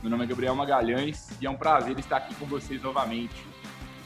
Meu nome é Gabriel Magalhães e é um prazer estar aqui com vocês novamente.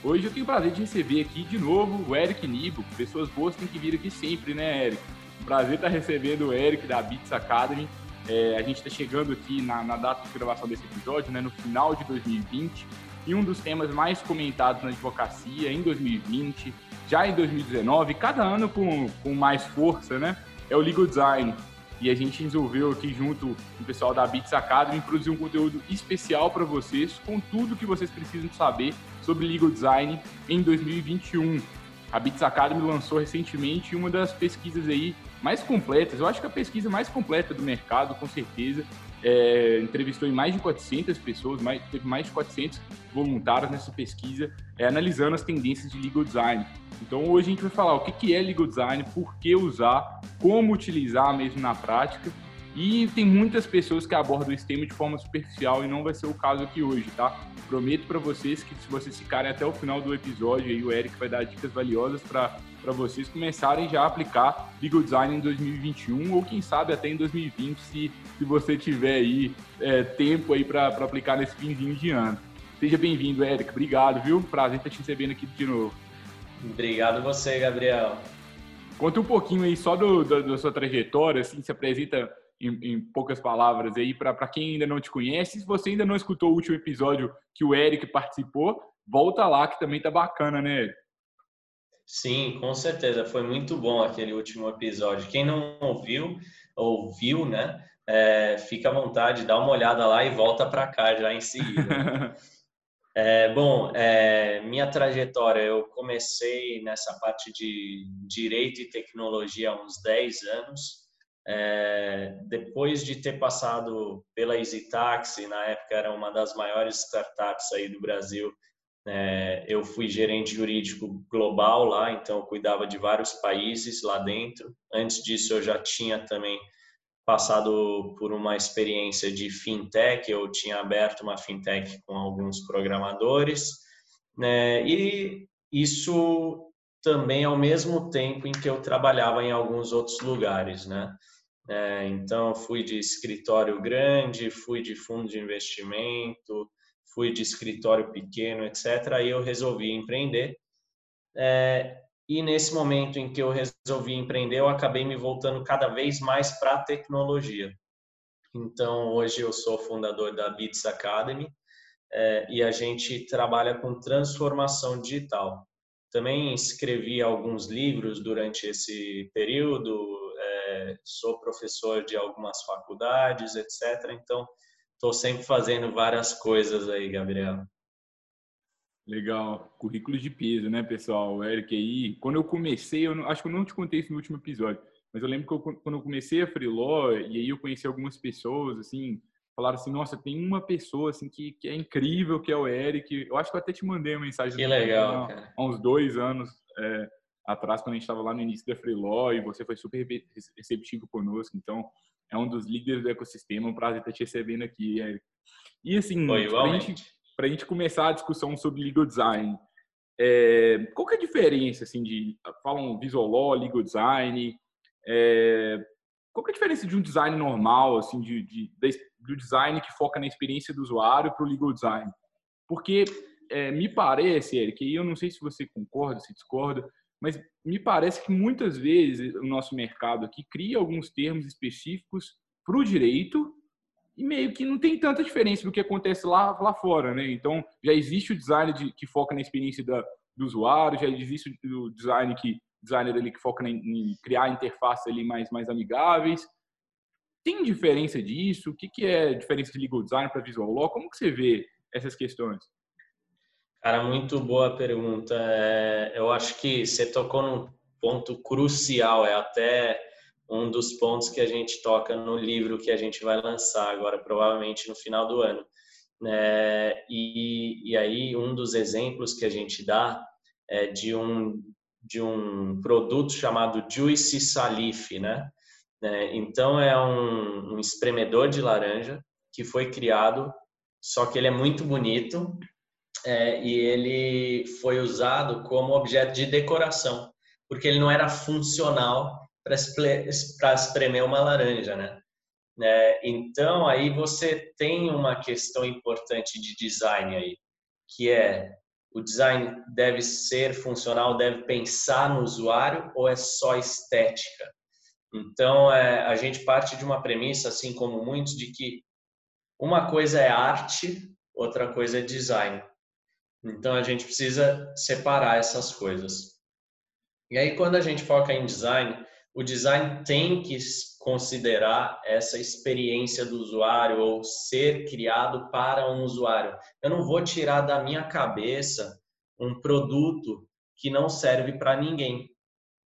Hoje eu tenho o prazer de receber aqui de novo o Eric Nibo. Pessoas boas têm que vir aqui sempre, né, Eric? Um prazer estar recebendo o Eric da Beats Academy. É, a gente está chegando aqui na, na, data de gravação desse episódio, né, no final de 2020, e um dos temas mais comentados na advocacia em 2020, já em 2019, cada ano com, com mais força, né? É o legal design. E a gente resolveu aqui junto com o pessoal da Bits Academy produzir um conteúdo especial para vocês com tudo que vocês precisam saber sobre legal design em 2021. A Bits Academy lançou recentemente uma das pesquisas aí mais completas, eu acho que a pesquisa mais completa do mercado, com certeza. É, entrevistou mais de 400 pessoas, mais, teve mais de 400 voluntários nessa pesquisa, é, analisando as tendências de legal design. Então hoje a gente vai falar o que é legal design, por que usar, como utilizar mesmo na prática. E tem muitas pessoas que abordam esse tema de forma superficial e não vai ser o caso aqui hoje, tá? Prometo para vocês que se vocês ficarem até o final do episódio, aí o Eric vai dar dicas valiosas para vocês começarem já a aplicar legal design em 2021 ou quem sabe até em 2020, se, se você tiver aí é, tempo aí para aplicar nesse finzinho de ano. Seja bem-vindo, Eric. Obrigado, viu? Prazer estar te recebendo aqui de novo. Obrigado você, Gabriel. Conta um pouquinho aí só do, do, da sua trajetória, assim, se apresenta em, em poucas palavras aí para quem ainda não te conhece. Se você ainda não escutou o último episódio que o Eric participou, volta lá que também tá bacana, né, Eric? Sim, com certeza. Foi muito bom aquele último episódio. Quem não ouviu, ouviu, né? É, fica à vontade, dá uma olhada lá e volta para cá já em seguida. É, bom, é, minha trajetória, eu comecei nessa parte de direito e tecnologia há uns 10 anos. É, depois de ter passado pela Easy Taxi, na época era uma das maiores startups aí do Brasil, é, eu fui gerente jurídico global lá, então eu cuidava de vários países lá dentro. Antes disso, eu já tinha também passado por uma experiência de fintech, eu tinha aberto uma fintech com alguns programadores, né? E isso também ao mesmo tempo em que eu trabalhava em alguns outros lugares, né? É, então fui de escritório grande, fui de fundo de investimento, fui de escritório pequeno, etc. Aí eu resolvi empreender. É, e nesse momento em que eu resolvi empreender, eu acabei me voltando cada vez mais para a tecnologia. Então, hoje eu sou fundador da Beats Academy é, e a gente trabalha com transformação digital. Também escrevi alguns livros durante esse período, é, sou professor de algumas faculdades, etc. Então, estou sempre fazendo várias coisas aí, Gabriel. Legal. Currículo de peso, né, pessoal? O Eric aí, quando eu comecei, eu não, acho que eu não te contei isso no último episódio, mas eu lembro que eu, quando eu comecei a freeló, e aí eu conheci algumas pessoas, assim, falaram assim, nossa, tem uma pessoa, assim, que, que é incrível, que é o Eric. Eu acho que eu até te mandei uma mensagem. Que legal, cara. Há uns dois anos é, atrás, quando a gente estava lá no início da freeló, e você foi super receptivo conosco. Então, é um dos líderes do ecossistema. Um prazer estar te recebendo aqui, Eric. E assim, Foi, a gente para a gente começar a discussão sobre legal design. É, qual que é a diferença, assim, de... Falam visual law, legal design... É, qual que é a diferença de um design normal, assim, de, de do design que foca na experiência do usuário para o legal design? Porque é, me parece, Eric, e eu não sei se você concorda, se discorda, mas me parece que muitas vezes o nosso mercado aqui cria alguns termos específicos para o direito e meio que não tem tanta diferença do que acontece lá, lá fora, né? Então, já existe o design de, que foca na experiência da, do usuário, já existe o design que designer ali que foca em, em criar interfaces ali mais, mais amigáveis. Tem diferença disso? O que, que é diferença de legal design para visual law? Como que você vê essas questões? Cara, muito boa pergunta. É, eu acho que você tocou num ponto crucial, é até um dos pontos que a gente toca no livro que a gente vai lançar agora, provavelmente no final do ano. É, e, e aí um dos exemplos que a gente dá é de um de um produto chamado Juicy Salif, né? É, então é um, um espremedor de laranja que foi criado, só que ele é muito bonito é, e ele foi usado como objeto de decoração, porque ele não era funcional para espremer uma laranja, né? É, então aí você tem uma questão importante de design aí, que é o design deve ser funcional, deve pensar no usuário ou é só estética? Então, é, a gente parte de uma premissa, assim como muitos, de que uma coisa é arte, outra coisa é design. Então, a gente precisa separar essas coisas. E aí, quando a gente foca em design, o design tem que considerar essa experiência do usuário ou ser criado para um usuário. Eu não vou tirar da minha cabeça um produto que não serve para ninguém.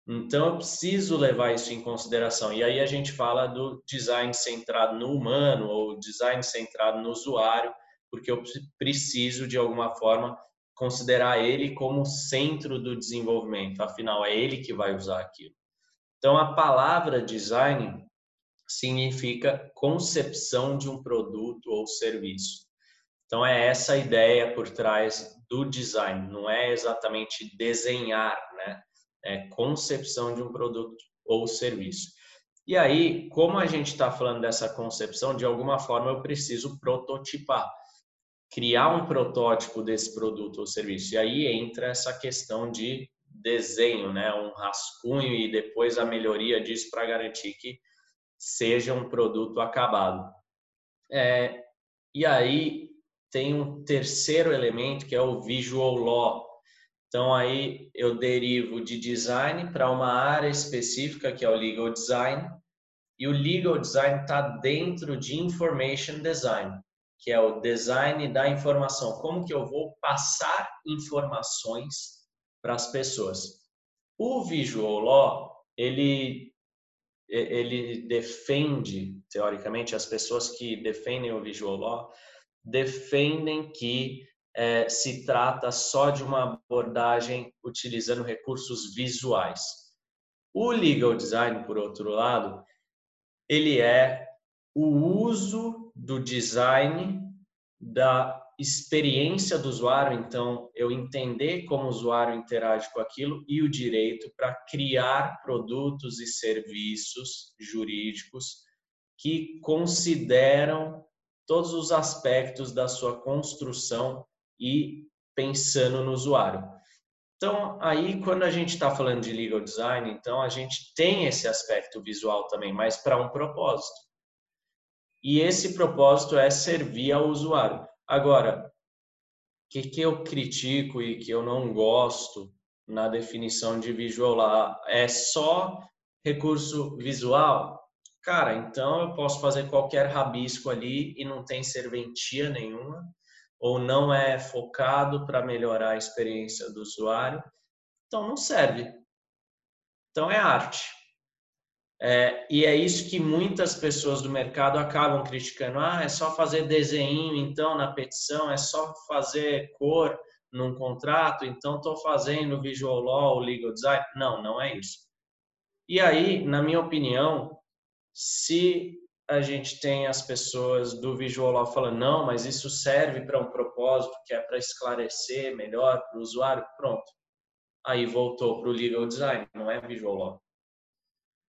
Então, eu preciso levar isso em consideração. E aí a gente fala do design centrado no humano ou design centrado no usuário, porque eu preciso, de alguma forma, considerar ele como centro do desenvolvimento. Afinal, é ele que vai usar aquilo. Então, a palavra design significa concepção de um produto ou serviço. Então, é essa a ideia por trás do design, não é exatamente desenhar, né? É concepção de um produto ou serviço. E aí, como a gente está falando dessa concepção, de alguma forma eu preciso prototipar, criar um protótipo desse produto ou serviço. E aí entra essa questão de desenho, né, um rascunho e depois a melhoria disso para garantir que seja um produto acabado. É, e aí tem um terceiro elemento que é o visual law. Então aí eu derivo de design para uma área específica que é o legal design e o legal design está dentro de information design, que é o design da informação. Como que eu vou passar informações para as pessoas. O visual law, ele ele defende, teoricamente, as pessoas que defendem o visual law defendem que é, se trata só de uma abordagem utilizando recursos visuais. O legal design, por outro lado, ele é o uso do design da experiência do usuário, então eu entender como o usuário interage com aquilo e o direito para criar produtos e serviços jurídicos que consideram todos os aspectos da sua construção e pensando no usuário. Então, aí, quando a gente está falando de legal design, então a gente tem esse aspecto visual também, mas para um propósito. E esse propósito é servir ao usuário. Agora, o que, que eu critico e que eu não gosto na definição de visual lá é só recurso visual? Cara, então eu posso fazer qualquer rabisco ali e não tem serventia nenhuma, ou não é focado para melhorar a experiência do usuário, então não serve. Então é arte. É, e é isso que muitas pessoas do mercado acabam criticando. Ah, é só fazer desenho, então, na petição, é só fazer cor num contrato, então estou fazendo visual law, legal design. Não, não é isso. E aí, na minha opinião, se a gente tem as pessoas do visual falando, não, mas isso serve para um propósito que é para esclarecer melhor para o usuário, pronto. Aí voltou para o legal design, não é visual law.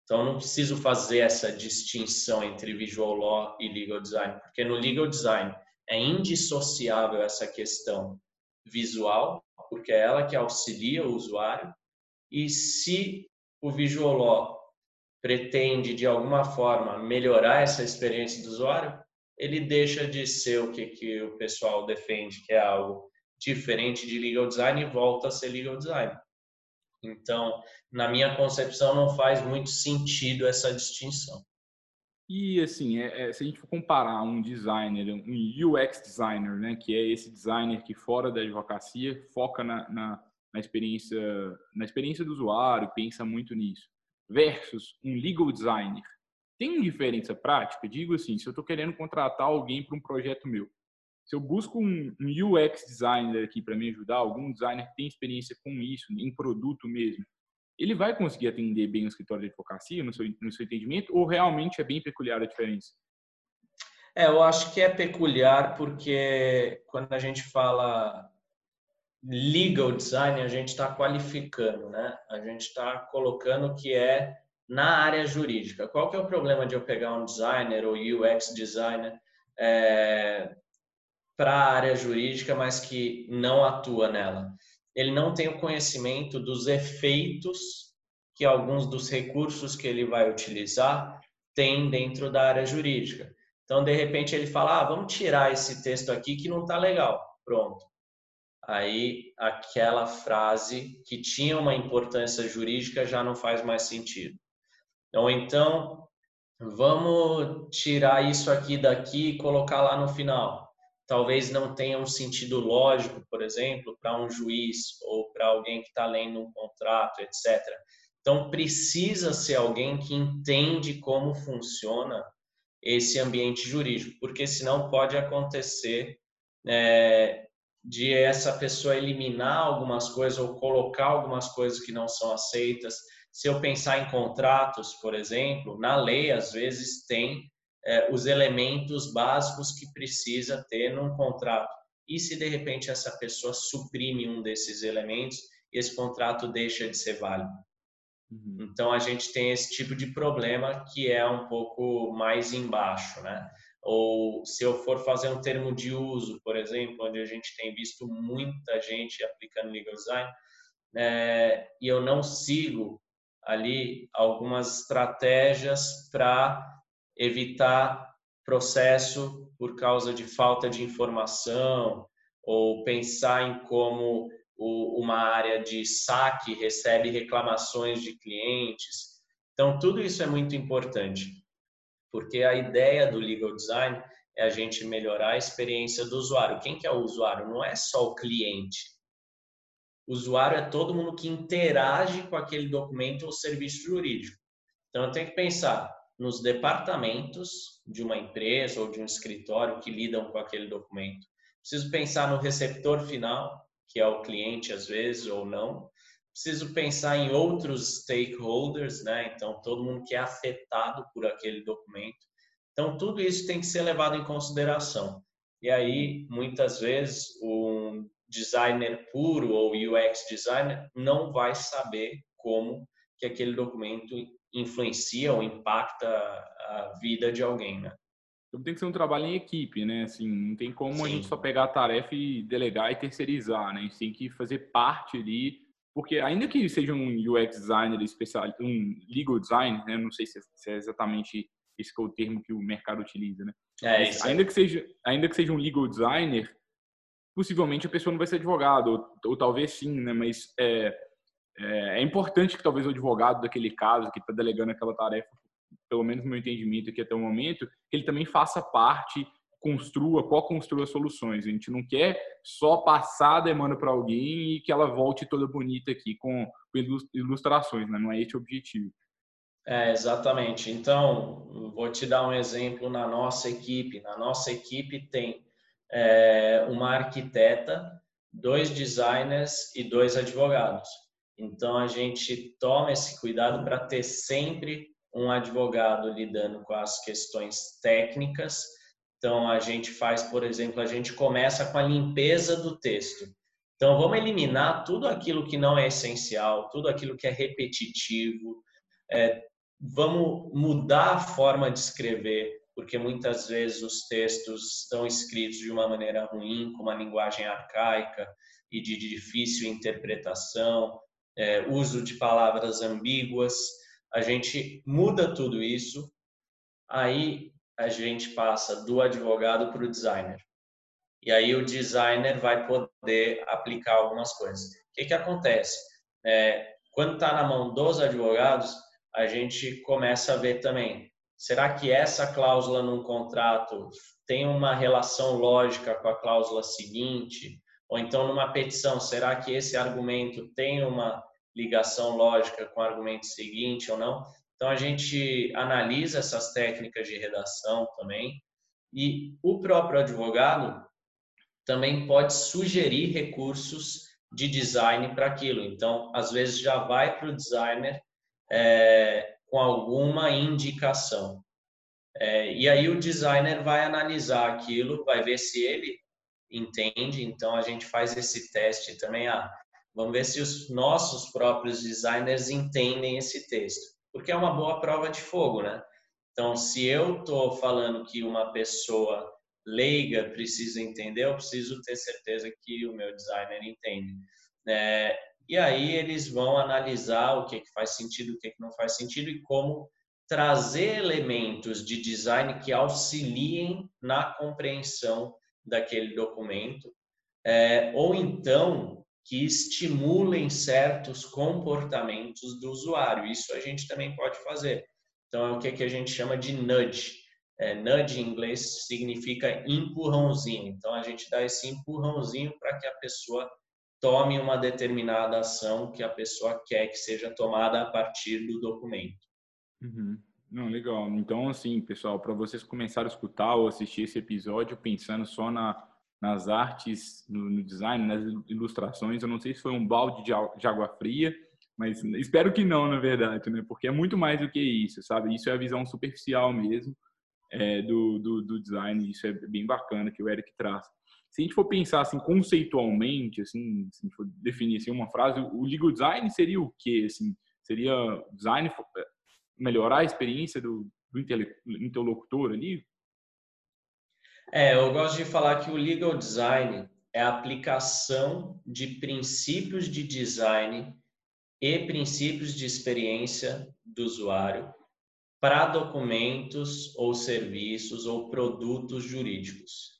Então, não preciso fazer essa distinção entre visual law e legal design, porque no legal design é indissociável essa questão visual, porque é ela que auxilia o usuário, e se o visual law pretende de alguma forma melhorar essa experiência do usuário, ele deixa de ser o que, que o pessoal defende, que é algo diferente de legal design e volta a ser legal design. Então, na minha concepção, não faz muito sentido essa distinção. E assim, é, é, se a gente for comparar um designer, um UX designer, né, que é esse designer que fora da advocacia foca na, na, na experiência, na experiência do usuário, pensa muito nisso, versus um legal designer, tem diferença prática? Digo assim, se eu estou querendo contratar alguém para um projeto meu, Se eu busco um, UX designer aqui para me ajudar, algum designer que tem experiência com isso, em produto mesmo, ele vai conseguir atender bem o escritório de advocacia, no seu, no seu entendimento, ou realmente é bem peculiar a diferença? É, eu acho que é peculiar porque quando a gente fala legal design, a gente está qualificando, né? A gente está colocando que é na área jurídica. Qual que é o problema de eu pegar um designer ou UX designer é, para a área jurídica, mas que não atua nela? Ele não tem o conhecimento dos efeitos que alguns dos recursos que ele vai utilizar têm dentro da área jurídica. Então, de repente, ele fala: ah, vamos tirar esse texto aqui que não está legal. Pronto. Aí, aquela frase que tinha uma importância jurídica já não faz mais sentido. Ou então, vamos tirar isso aqui daqui e colocar lá no final. Talvez não tenha um sentido lógico, por exemplo, para um juiz ou para alguém que está lendo um contrato, etc. Então, precisa ser alguém que entende como funciona esse ambiente jurídico, porque senão pode acontecer é, de essa pessoa eliminar algumas coisas ou colocar algumas coisas que não são aceitas. Se eu pensar em contratos, por exemplo, na lei às vezes tem é, os elementos básicos que precisa ter num contrato. E se de repente essa pessoa suprime um desses elementos, esse contrato deixa de ser válido. Uhum. Então a gente tem esse tipo de problema que é um pouco mais embaixo, né? Ou se eu for fazer um termo de uso, por exemplo, onde a gente tem visto muita gente aplicando legal design, é, e eu não sigo ali algumas estratégias para evitar processo por causa de falta de informação ou pensar em como o, uma área de saque recebe reclamações de clientes. Então, tudo isso é muito importante, porque a ideia do legal design é a gente melhorar a experiência do usuário. Quem que é o usuário? Não é só o cliente. O usuário é todo mundo que interage com aquele documento ou serviço jurídico. Então, eu tenho que pensar nos departamentos de uma empresa ou de um escritório que lidam com aquele documento. Preciso pensar no receptor final, que é o cliente às vezes ou não. Preciso pensar em outros stakeholders, né? Então, todo mundo que é afetado por aquele documento. Então, tudo isso tem que ser levado em consideração. E aí, muitas vezes, um designer puro ou UX designer não vai saber como que aquele documento influencia ou impacta a vida de alguém, né? Então tem que ser um trabalho em equipe, né? Assim, não tem como Sim. a gente só pegar a tarefa e delegar e terceirizar, né? A gente tem que fazer parte ali, porque ainda que seja um UX designer especial, um legal design, né? Não sei se é exatamente esse é o termo que o mercado utiliza, né? É, isso ainda que seja, ainda que seja um legal designer, possivelmente a pessoa não vai ser advogado, ou, ou talvez sim, né? Mas é, é, é, importante que talvez o advogado daquele caso que está delegando aquela tarefa pelo menos no meu entendimento aqui até o momento, que ele também faça parte, construa, co-construa soluções. A gente não quer só passar a demanda para alguém e que ela volte toda bonita aqui com ilustrações, né? não é esse o objetivo. É, exatamente. Então, vou te dar um exemplo na nossa equipe. Na nossa equipe tem é, uma arquiteta, dois designers e dois advogados. Então, a gente toma esse cuidado para ter sempre um advogado lidando com as questões técnicas. Então, a gente faz, por exemplo, a gente começa com a limpeza do texto. Então, vamos eliminar tudo aquilo que não é essencial, tudo aquilo que é repetitivo. É, vamos mudar a forma de escrever, porque muitas vezes os textos estão escritos de uma maneira ruim, com uma linguagem arcaica e de difícil interpretação, é, uso de palavras ambíguas a gente muda tudo isso, aí a gente passa do advogado para o designer. E aí o designer vai poder aplicar algumas coisas. O que, que acontece? É, quando está na mão dos advogados, a gente começa a ver também, será que essa cláusula num contrato tem uma relação lógica com a cláusula seguinte? Ou então numa petição, será que esse argumento tem uma ligação lógica com o argumento seguinte ou não. Então a gente analisa essas técnicas de redação também e o próprio advogado também pode sugerir recursos de design para aquilo. Então, às vezes já vai para o designer é, com alguma indicação. É, e aí o designer vai analisar aquilo, vai ver se ele entende. Então, a gente faz esse teste também. Ah, vamos ver se os nossos próprios designers entendem esse texto. Porque é uma boa prova de fogo, né? Então, se eu estou falando que uma pessoa leiga precisa entender, eu preciso ter certeza que o meu designer entende. É, e aí eles vão analisar o que, que faz sentido, o que, que não faz sentido e como trazer elementos de design que auxiliem na compreensão daquele documento, é, ou então que estimulem certos comportamentos do usuário. Isso a gente também pode fazer. Então, é o que, a gente chama de nudge. É, nudge em inglês significa empurrãozinho. Então, a gente dá esse empurrãozinho para que a pessoa tome uma determinada ação que a pessoa quer que seja tomada a partir do documento. Uhum. Não, legal. Então, assim, pessoal, para vocês começarem a escutar ou assistir esse episódio pensando só na, nas artes, no, no, design, nas ilustrações, eu não sei se foi um balde de, de água fria, mas espero que não, na verdade, né? Porque é muito mais do que isso, sabe? Isso é a visão superficial mesmo é, do, do, do design, isso é bem bacana que o Eric traz se a gente for pensar assim conceitualmente, assim, se a gente for definir assim, uma frase, o legal design seria o quê? Assim, seria design é, melhorar a experiência do, do interlocutor ali? É, eu gosto de falar que o legal design é a aplicação de princípios de design e princípios de experiência do usuário para documentos ou serviços ou produtos jurídicos.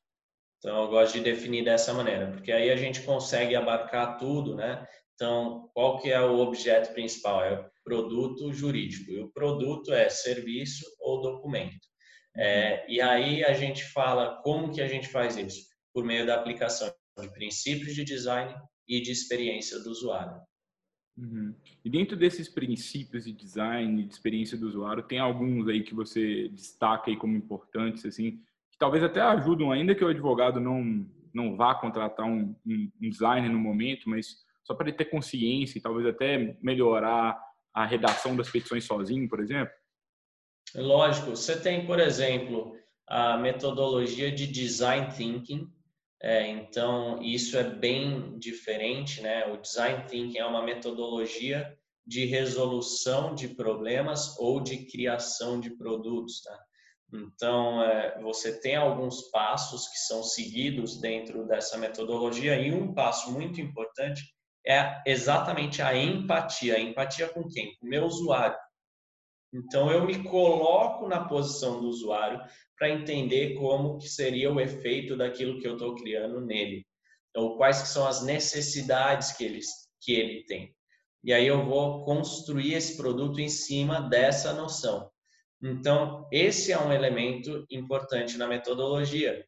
Então, eu gosto de definir dessa maneira, porque aí a gente consegue abarcar tudo, né? Então, qual que é o objeto principal? É o produto jurídico. E o produto é serviço ou documento. É, e aí a gente fala como que a gente faz isso? Por meio da aplicação de princípios de design e de experiência do usuário. Uhum. E dentro desses princípios de design e de experiência do usuário, tem alguns aí que você destaca aí como importantes, assim, que talvez até ajudam, ainda que o advogado não, não vá contratar um, um, um designer no momento, mas só para ele ter consciência e talvez até melhorar a redação das petições sozinho, por exemplo? Lógico. Você tem, por exemplo, a metodologia de design thinking. É, então, isso é bem diferente, né? O design thinking é uma metodologia de resolução de problemas ou de criação de produtos, tá? Então, é, você tem alguns passos que são seguidos dentro dessa metodologia e um passo muito importante é exatamente a empatia. Empatia com quem? Com o meu usuário. Então, eu me coloco na posição do usuário para entender como que seria o efeito daquilo que eu estou criando nele. Ou quais que são as necessidades que ele, que ele tem. E aí eu vou construir esse produto em cima dessa noção. Então, esse é um elemento importante na metodologia.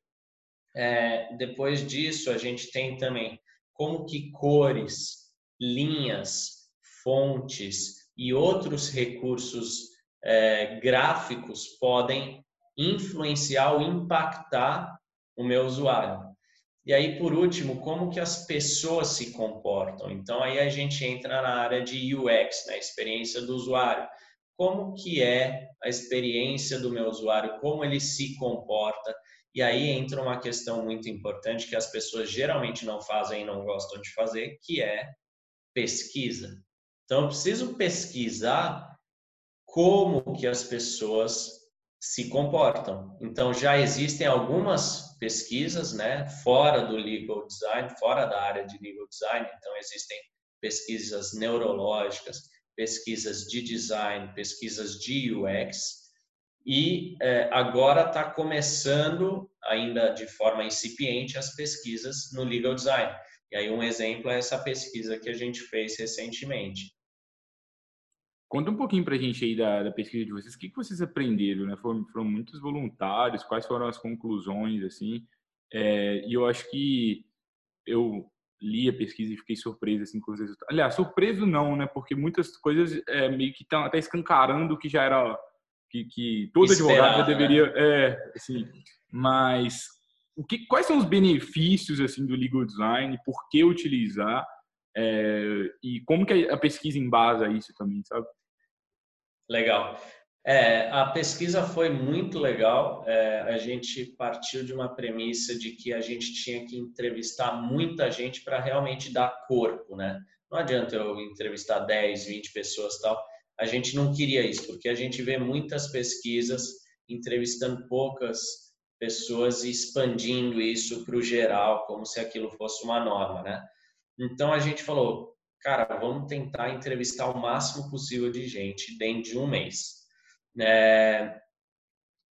É, depois disso, a gente tem também como que cores, linhas, fontes e outros recursos é, gráficos podem influenciar ou impactar o meu usuário. E aí, por último, como que as pessoas se comportam? Então, aí a gente entra na área de UX, na né? experiência do usuário como que é a experiência do meu usuário, como ele se comporta. E aí entra uma questão muito importante que as pessoas geralmente não fazem e não gostam de fazer, que é pesquisa. Então, eu preciso pesquisar como que as pessoas se comportam. Então, já existem algumas pesquisas, né, fora do legal design, fora da área de legal design. Então, existem pesquisas neurológicas, pesquisas de design, pesquisas de UX, e é, agora está começando, ainda de forma incipiente, as pesquisas no legal design. E aí um exemplo é essa pesquisa que a gente fez recentemente. Conta um pouquinho para a gente aí da, da, pesquisa de vocês. O que, que vocês aprenderam? Né? Foram, foram, muitos voluntários. Quais foram as conclusões? assim? É, e eu acho que eu li a pesquisa e fiquei surpreso assim com os resultados. Aliás, surpreso não, né? Porque muitas coisas é, meio que estão até escancarando que já era que, que todo Esperado, advogado já deveria, né? é, assim, mas o que, quais são os benefícios assim do legal design, por que utilizar é, e como que a pesquisa embasa isso também, sabe? Legal. É, a pesquisa foi muito legal. É, a gente partiu de uma premissa de que a gente tinha que entrevistar muita gente para realmente dar corpo, né? Não adianta eu entrevistar 10, 20 pessoas tal. A gente não queria isso, porque a gente vê muitas pesquisas entrevistando poucas pessoas e expandindo isso para o geral, como se aquilo fosse uma norma, né? Então a gente falou, cara, vamos tentar entrevistar o máximo possível de gente dentro de um mês. É,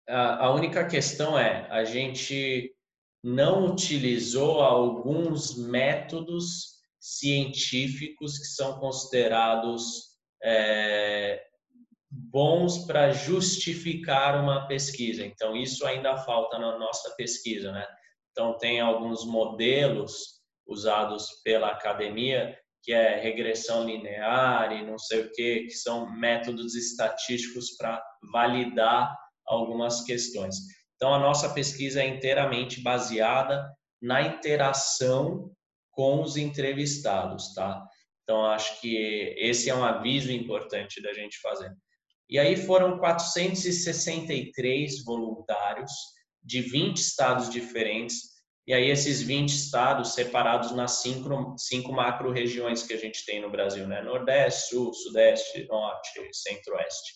a, a única questão é, a gente não utilizou alguns métodos científicos que são considerados é, bons para justificar uma pesquisa. Então, isso ainda falta na nossa pesquisa, né? Então, tem alguns modelos usados pela academia, que é regressão linear e não sei o que, que são métodos estatísticos para validar algumas questões. Então, a nossa pesquisa é inteiramente baseada na interação com os entrevistados, tá? Então, acho que esse é um aviso importante da gente fazer. E aí foram 463 voluntários de 20 estados diferentes. E aí esses 20 estados separados nas cinco, cinco macro-regiões que a gente tem no Brasil, né? Nordeste, Sul, Sudeste, Norte, Centro-Oeste.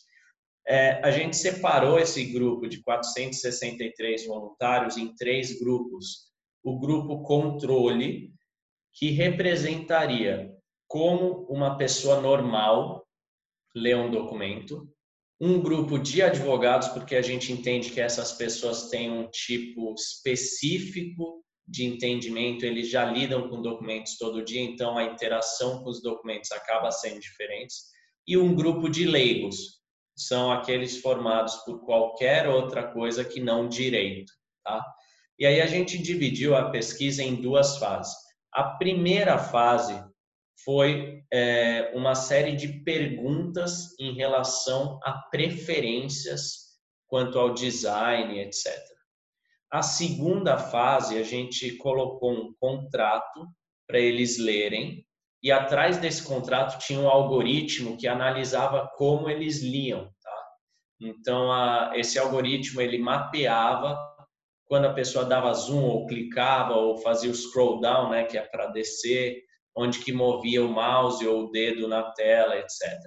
É, a gente separou esse grupo de 463 voluntários em três grupos. O grupo controle, que representaria como uma pessoa normal lê um documento um grupo de advogados, porque a gente entende que essas pessoas têm um tipo específico de entendimento, eles já lidam com documentos todo dia, então a interação com os documentos acaba sendo diferente. E um grupo de leigos, são aqueles formados por qualquer outra coisa que não direito, tá? E aí a gente dividiu a pesquisa em duas fases. A primeira fase foi é, uma série de perguntas em relação a preferências quanto ao design, etc. A segunda fase, a gente colocou um contrato para eles lerem, e atrás desse contrato tinha um algoritmo que analisava como eles liam. Tá? Então, a, esse algoritmo ele mapeava quando a pessoa dava zoom ou clicava ou fazia o scroll down, né, que é para descer, onde que movia o mouse ou o dedo na tela, etc.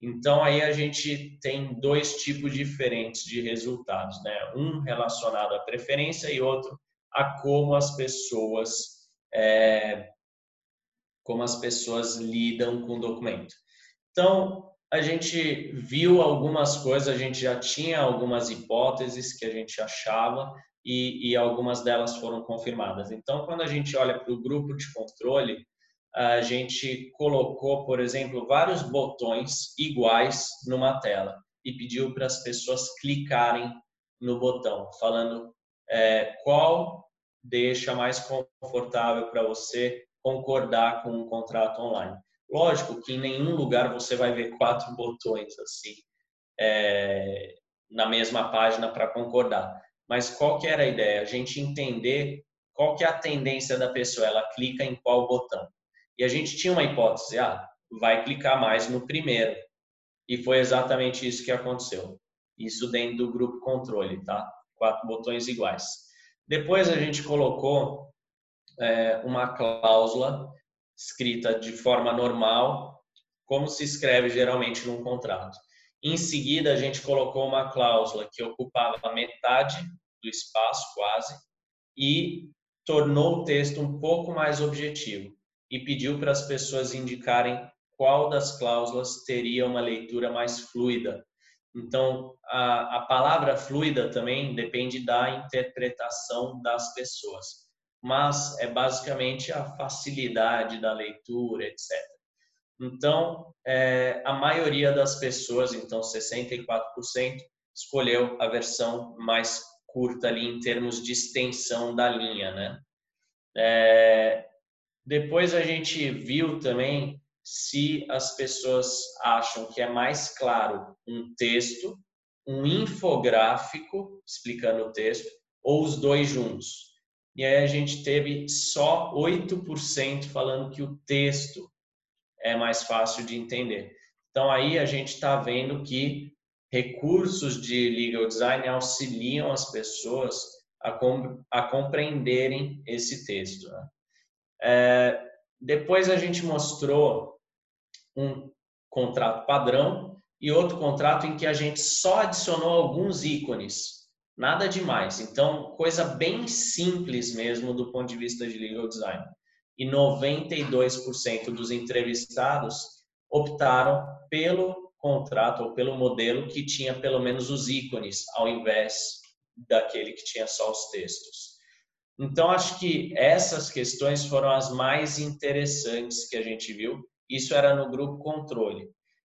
Então aí a gente tem dois tipos diferentes de resultados, né? Um relacionado à preferência e outro a como as pessoas é, como as pessoas lidam com o documento. Então a gente viu algumas coisas, a gente já tinha algumas hipóteses que a gente achava e, e algumas delas foram confirmadas. Então, quando a gente olha para o grupo de controle, a gente colocou, por exemplo, vários botões iguais numa tela e pediu para as pessoas clicarem no botão, falando é, qual deixa mais confortável para você concordar com um contrato online. Lógico que em nenhum lugar você vai ver quatro botões assim é, na mesma página para concordar. Mas qual que era a ideia? A gente entender qual que é a tendência da pessoa. Ela clica em qual botão. E a gente tinha uma hipótese, ah, vai clicar mais no primeiro. E foi exatamente isso que aconteceu. Isso dentro do grupo controle, tá? Quatro botões iguais. Depois a gente colocou é, uma cláusula escrita de forma normal, como se escreve geralmente num contrato. Em seguida, a gente colocou uma cláusula que ocupava metade do espaço, quase, e tornou o texto um pouco mais objetivo e pediu para as pessoas indicarem qual das cláusulas teria uma leitura mais fluida. Então, a, a palavra fluida também depende da interpretação das pessoas, mas é basicamente a facilidade da leitura, etc. Então, é, a maioria das pessoas, então 64%, escolheu a versão mais curta ali em termos de extensão da linha, né? É, depois a gente viu também se as pessoas acham que é mais claro um texto, um infográfico explicando o texto, ou os dois juntos. E aí a gente teve só 8% falando que o texto é mais fácil de entender. Então aí a gente está vendo que recursos de legal design auxiliam as pessoas a, com, a compreenderem esse texto. Né? É, depois a gente mostrou um contrato padrão e outro contrato em que a gente só adicionou alguns ícones, nada demais. Então, coisa bem simples mesmo do ponto de vista de legal design. E 92% dos entrevistados optaram pelo contrato ou pelo modelo que tinha pelo menos os ícones, ao invés daquele que tinha só os textos. Então, acho que essas questões foram as mais interessantes que a gente viu. Isso era no grupo controle.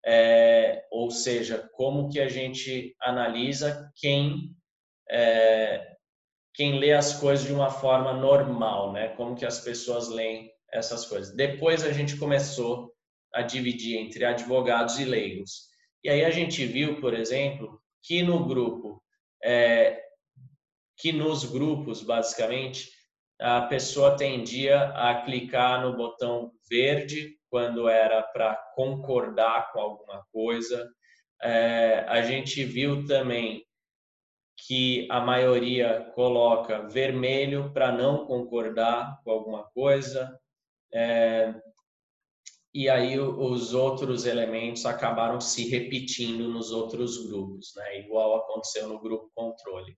É, ou seja, como que a gente analisa quem é, quem lê as coisas de uma forma normal, né? Como que as pessoas leem essas coisas. Depois a gente começou a dividir entre advogados e leigos. E aí a gente viu, por exemplo, que no grupo é, que nos grupos, basicamente, a pessoa tendia a clicar no botão verde quando era para concordar com alguma coisa. É, a gente viu também que a maioria coloca vermelho para não concordar com alguma coisa. É, e aí os outros elementos acabaram se repetindo nos outros grupos, né? igual aconteceu no grupo controle.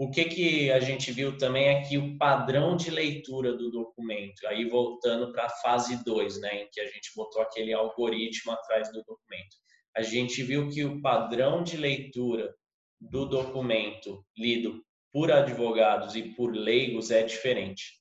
O que, que a gente viu também é que o padrão de leitura do documento, aí voltando para a fase 2, né, em que a gente botou aquele algoritmo atrás do documento, a gente viu que o padrão de leitura do documento lido por advogados e por leigos é diferente.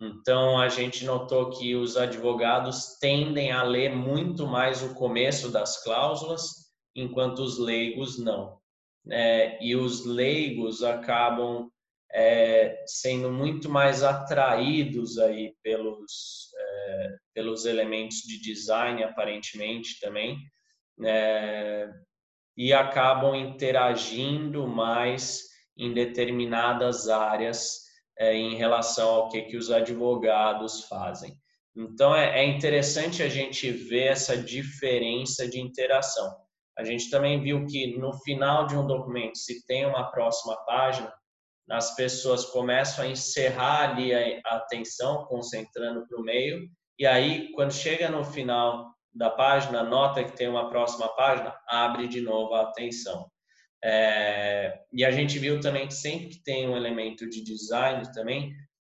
Então, a gente notou que os advogados tendem a ler muito mais o começo das cláusulas, enquanto os leigos não é, e os leigos acabam é, sendo muito mais atraídos aí pelos, é, pelos elementos de design, aparentemente também, é, e acabam interagindo mais em determinadas áreas é, em relação ao que, que os advogados fazem. Então, é, é interessante a gente ver essa diferença de interação. A gente também viu que no final de um documento, se tem uma próxima página, as pessoas começam a encerrar ali a atenção, concentrando para o meio, e aí, quando chega no final da página, nota que tem uma próxima página, abre de novo a atenção. É, e a gente viu também que sempre que tem um elemento de design também,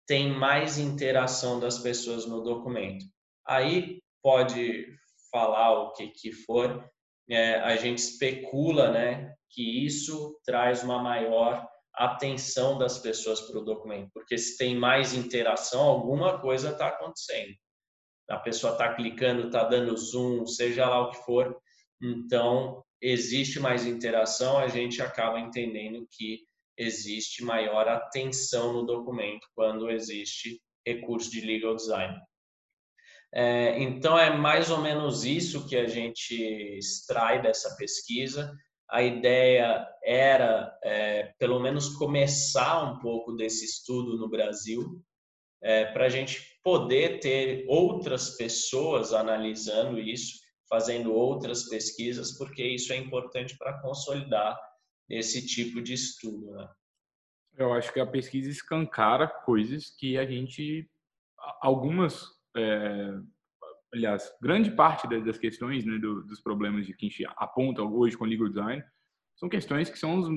tem mais interação das pessoas no documento. Aí pode falar o que, que for, é, a gente especula né, que isso traz uma maior atenção das pessoas para o documento, porque se tem mais interação, alguma coisa está acontecendo. A pessoa está clicando, está dando zoom, seja lá o que for, então existe mais interação, a gente acaba entendendo que existe maior atenção no documento quando existe recurso de legal design. É, então, é mais ou menos isso que a gente extrai dessa pesquisa. A ideia era, é, pelo menos, começar um pouco desse estudo no Brasil, é, para a gente poder ter outras pessoas analisando isso, fazendo outras pesquisas, porque isso é importante para consolidar esse tipo de estudo. Né? Eu acho que a pesquisa escancara coisas que a gente, algumas é, aliás, grande parte das questões, né, do, dos problemas de que a gente aponta hoje com o legal design, são questões que são os,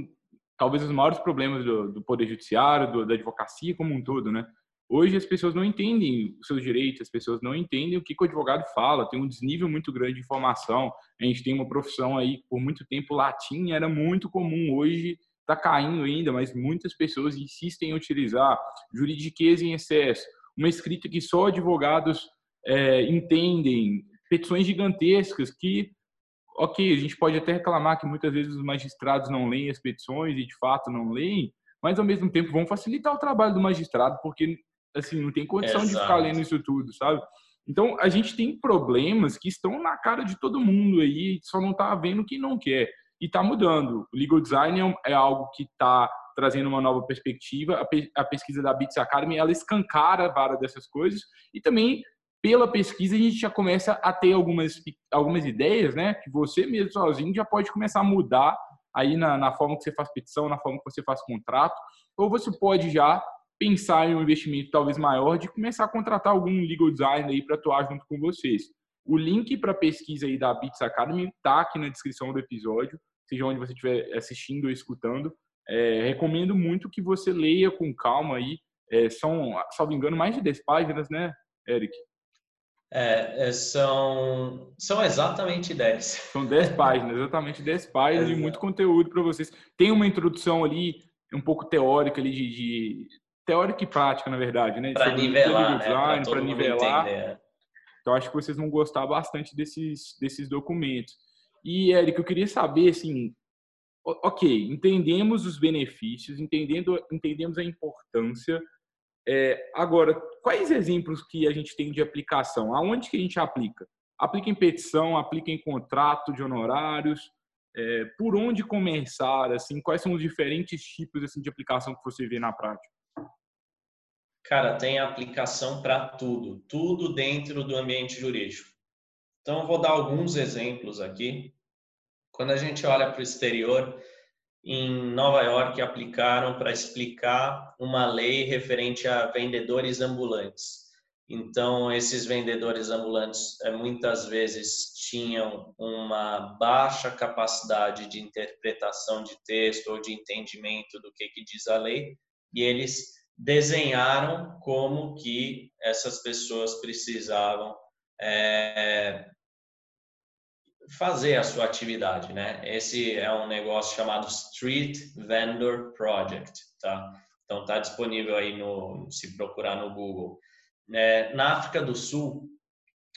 talvez os maiores problemas do, do poder judiciário, do, da advocacia como um todo, né? Hoje as pessoas não entendem os seus direitos, as pessoas não entendem o que, que o advogado fala, tem um desnível muito grande de informação. A gente tem uma profissão aí, por muito tempo, latim era muito comum, hoje está caindo ainda, mas muitas pessoas insistem em utilizar juridiquês em excesso, uma escrita que só advogados é, entendem, petições gigantescas que, ok, a gente pode até reclamar que muitas vezes os magistrados não leem as petições e de fato não leem, mas ao mesmo tempo vão facilitar o trabalho do magistrado, porque assim não tem condição Exato. de ficar lendo isso tudo, sabe? Então a gente tem problemas que estão na cara de todo mundo aí, só não está vendo quem não quer. E está mudando. O legal design é, é algo que está trazendo uma nova perspectiva. A, pesquisa da Bits Academy ela escancara várias dessas coisas e também pela pesquisa a gente já começa a ter algumas algumas ideias, né? Que você mesmo sozinho já pode começar a mudar aí na, na forma que você faz petição, na forma que você faz contrato, ou você pode já pensar em um investimento talvez maior de começar a contratar algum legal designer aí para atuar junto com vocês. O link para pesquisa aí da Bits Academy está aqui na descrição do episódio, seja onde você estiver assistindo ou escutando. É, recomendo muito que você leia com calma aí. É, são, salvo engano, mais de 10 páginas, né, Eric? É, é são, são exatamente 10. São 10 páginas, exatamente 10 páginas de muito conteúdo para vocês. Tem uma introdução ali, um pouco teórica ali de, de teórica e prática, na verdade, né? Para nivelar, né? Para nivelar. Entender. Então, acho que vocês vão gostar bastante desses, desses documentos. E, Eric, eu queria saber, assim, ok, entendemos os benefícios, entendendo, entendemos a importância. É, agora, quais exemplos que a gente tem de aplicação? Aonde que a gente aplica? Aplica em petição, aplica em contrato de honorários? É, por onde começar? Assim, quais são os diferentes tipos assim, de aplicação que você vê na prática? Cara, tem aplicação para tudo, tudo dentro do ambiente jurídico. Então, eu vou dar alguns exemplos aqui. Quando a gente olha para o exterior, em Nova York aplicaram para explicar uma lei referente a vendedores ambulantes. Então, esses vendedores ambulantes eh, muitas vezes tinham uma baixa capacidade de interpretação de texto ou de entendimento do que, que diz a lei, e eles desenharam como que essas pessoas precisavam é, fazer a sua atividade, né? Esse é um negócio chamado Street Vendor Project, tá? Então tá disponível aí no, se procurar no Google. É, na África do Sul,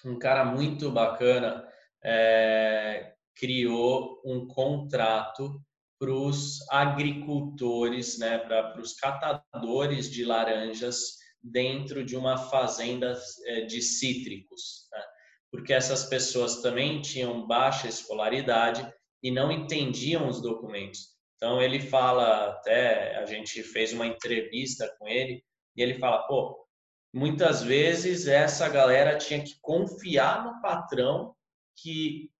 um cara muito bacana é, criou um contrato para os agricultores, né, para os catadores de laranjas dentro de uma fazenda eh, de cítricos, né? porque essas pessoas também tinham baixa escolaridade e não entendiam os documentos. Então ele fala, até a gente fez uma entrevista com ele e ele fala, pô, muitas vezes essa galera tinha que confiar no patrão que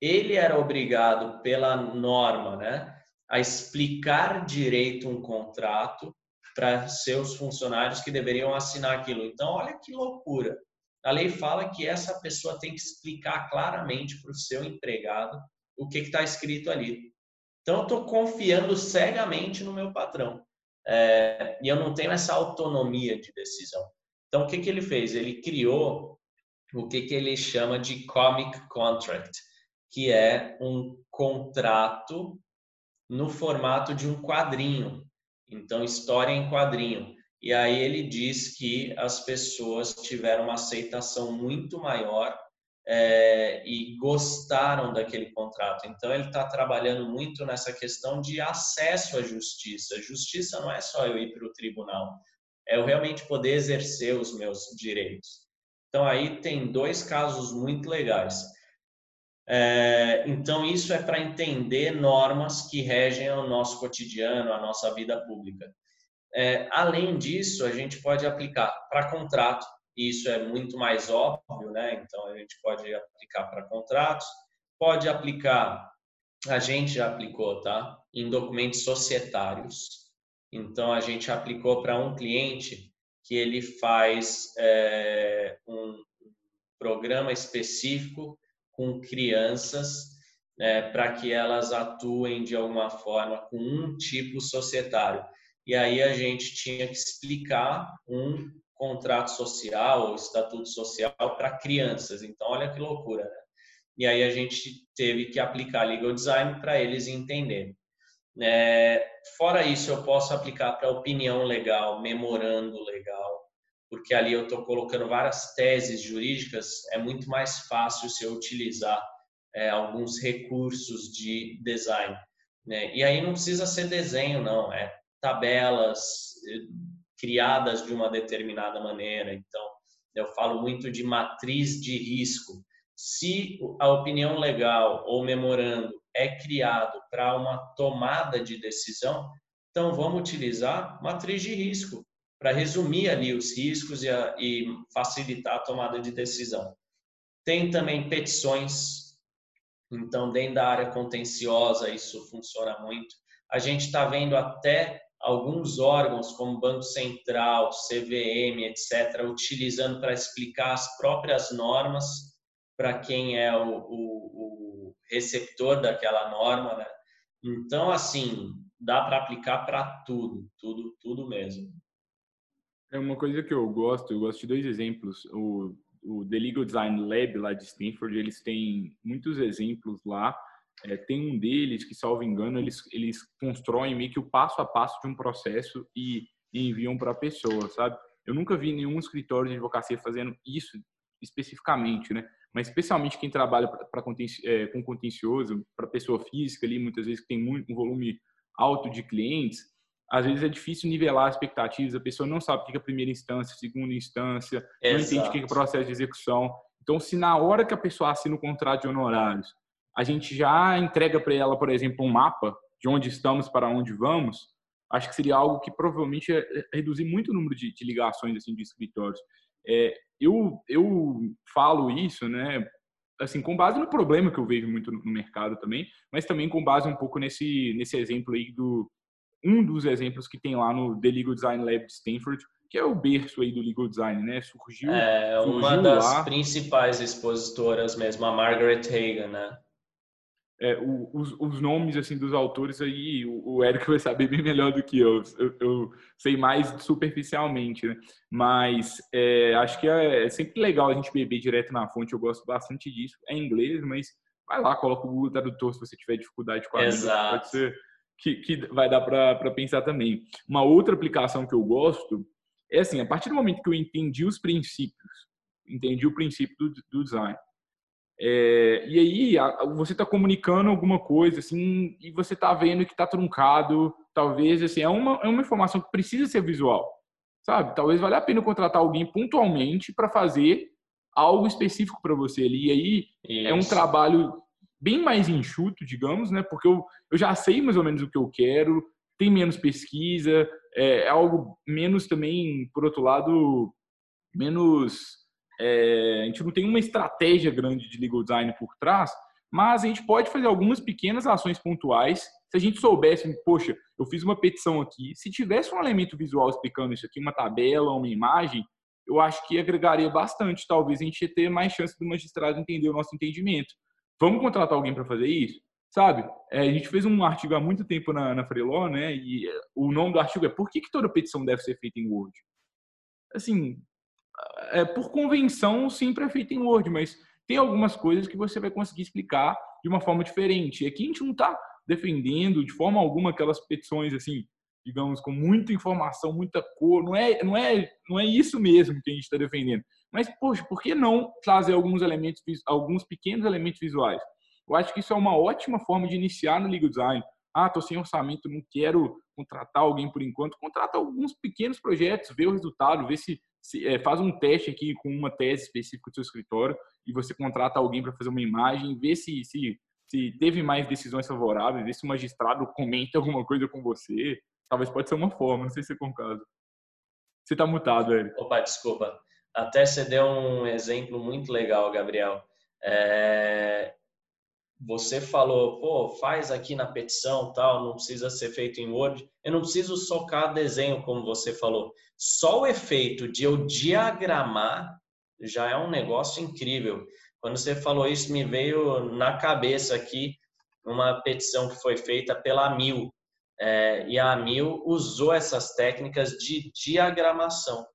ele era obrigado pela norma, né, a explicar direito um contrato para seus funcionários que deveriam assinar aquilo. Então, olha que loucura. A lei fala que essa pessoa tem que explicar claramente para o seu empregado o que está escrito ali. Então, eu estou confiando cegamente no meu patrão. É, e eu não tenho essa autonomia de decisão. Então, o que, que ele fez? Ele criou o que, que ele chama de comic contract, que é um contrato no formato de um quadrinho. Então, história em quadrinho. E aí ele diz que as pessoas tiveram uma aceitação muito maior é, e gostaram daquele contrato. Então, ele está trabalhando muito nessa questão de acesso à justiça. Justiça não é só eu ir para o tribunal, é eu realmente poder exercer os meus direitos. Então, aí tem dois casos muito legais. É, então, isso é para entender normas que regem o nosso cotidiano, a nossa vida pública. É, além disso, a gente pode aplicar para contrato, e isso é muito mais óbvio, né? Então, a gente pode aplicar para contratos, pode aplicar, a gente já aplicou, tá? Em documentos societários. Então, a gente aplicou para um cliente que ele faz é, um programa específico com crianças né, para que elas atuem de alguma forma com um tipo societário. E aí a gente tinha que explicar um contrato social ou estatuto social para crianças. Então, olha que loucura, né? E aí a gente teve que aplicar legal design para eles entenderem. É, fora isso, eu posso aplicar para opinião legal, memorando legal, porque ali eu estou colocando várias teses jurídicas, é muito mais fácil se eu utilizar é, alguns recursos de design. Né? E aí não precisa ser desenho, não, é tabelas eh, criadas de uma determinada maneira. Então, eu falo muito de matriz de risco. Se a opinião legal ou memorando é criado para uma tomada de decisão, então vamos utilizar matriz de risco para resumir ali os riscos e, a, e facilitar a tomada de decisão. Tem também petições, então dentro da área contenciosa isso funciona muito. A gente está vendo até alguns órgãos como Banco Central, CVM, etc., utilizando para explicar as próprias normas para quem é o, o, o, receptor daquela norma. Né? Então, assim, dá para aplicar para tudo, tudo, tudo mesmo. É uma coisa que eu gosto, eu gosto de dois exemplos. O, o The Legal Design Lab lá de Stanford, eles têm muitos exemplos lá é, tem um deles que, salvo engano, eles, eles constroem meio que o passo a passo de um processo e, enviam para a pessoa, sabe? Eu nunca vi nenhum escritório de advocacia fazendo isso especificamente, né? Mas especialmente quem trabalha pra é, com contencioso, para pessoa física ali, muitas vezes que tem muito, um volume alto de clientes, às vezes é difícil nivelar as expectativas, a pessoa não sabe o que é a primeira instância, a segunda instância, Exato. não entende o que é o processo de execução. Então, se na hora que a pessoa assina o contrato de honorários, a gente já entrega para ela, por exemplo, um mapa de onde estamos para onde vamos, acho que seria algo que provavelmente ia reduzir muito o número de, de ligações assim de escritórios. É, eu eu falo isso, né? Assim, com base no problema que eu vejo muito no mercado também, mas também com base um pouco nesse nesse exemplo aí do um dos exemplos que tem lá no The Legal Design Lab de Stanford, que é o berço aí do legal design, né? Surgiu. É uma surgiu das lá. principais expositoras mesmo, a Margaret Hagan, né? é, o, os, os, nomes assim dos autores aí o, o Érico vai saber bem melhor do que eu. Eu, eu sei mais superficialmente, né? Mas é, acho que é, é, sempre legal a gente beber direto na fonte. Eu gosto bastante disso. É em inglês, mas vai lá, coloca o Google Tradutor se você tiver dificuldade com a língua. Pode ser que, que vai dar para pensar também. Uma outra aplicação que eu gosto é assim, a partir do momento que eu entendi os princípios, entendi o princípio do, do design, é, e aí você está comunicando alguma coisa assim e você está vendo que está truncado, talvez assim é uma é uma informação que precisa ser visual, sabe? Talvez valha a pena contratar alguém pontualmente para fazer algo específico para você ali. E aí Isso. é um trabalho bem mais enxuto, digamos, né? Porque eu, eu já sei mais ou menos o que eu quero, tem menos pesquisa, é, é algo menos também, por outro lado, menos é, a gente não tem uma estratégia grande de legal design por trás, mas a gente pode fazer algumas pequenas ações pontuais. Se a gente soubesse, poxa, eu fiz uma petição aqui, se tivesse um elemento visual explicando isso aqui, uma tabela, uma imagem, eu acho que agregaria bastante. Talvez a gente ia ter mais chance do magistrado entender o nosso entendimento. Vamos contratar alguém para fazer isso? Sabe? É, a gente fez um artigo há muito tempo na, na Freeló, né? E o nome do artigo é Por que, que toda petição deve ser feita em Word? Assim, é, por convenção, sempre é feito em Word, mas tem algumas coisas que você vai conseguir explicar de uma forma diferente. E aqui a gente não está defendendo de forma alguma aquelas petições assim, digamos, com muita informação, muita cor. Não é, não é, não é isso mesmo que a gente está defendendo. Mas, poxa, por que não trazer alguns elementos, alguns pequenos elementos visuais? Eu acho que isso é uma ótima forma de iniciar no legal design. Ah, estou sem orçamento, não quero contratar alguém por enquanto. Contrata alguns pequenos projetos, vê o resultado, vê se se, é, faz um teste aqui com uma tese específica do seu escritório e você contrata alguém para fazer uma imagem, vê se, se, se teve mais decisões favoráveis, vê se o magistrado comenta alguma coisa com você. Talvez pode ser uma forma, não sei se é com o caso. Você está mutado, Eric. Opa, desculpa. Até você deu um exemplo muito legal, Gabriel. É, você falou, pô, faz aqui na petição, tal, não precisa ser feito em Word. Eu não preciso socar desenho, como você falou. Só o efeito de eu diagramar já é um negócio incrível. Quando você falou isso, me veio na cabeça aqui uma petição que foi feita pela Mil. É, e a Mil usou essas técnicas de diagramação.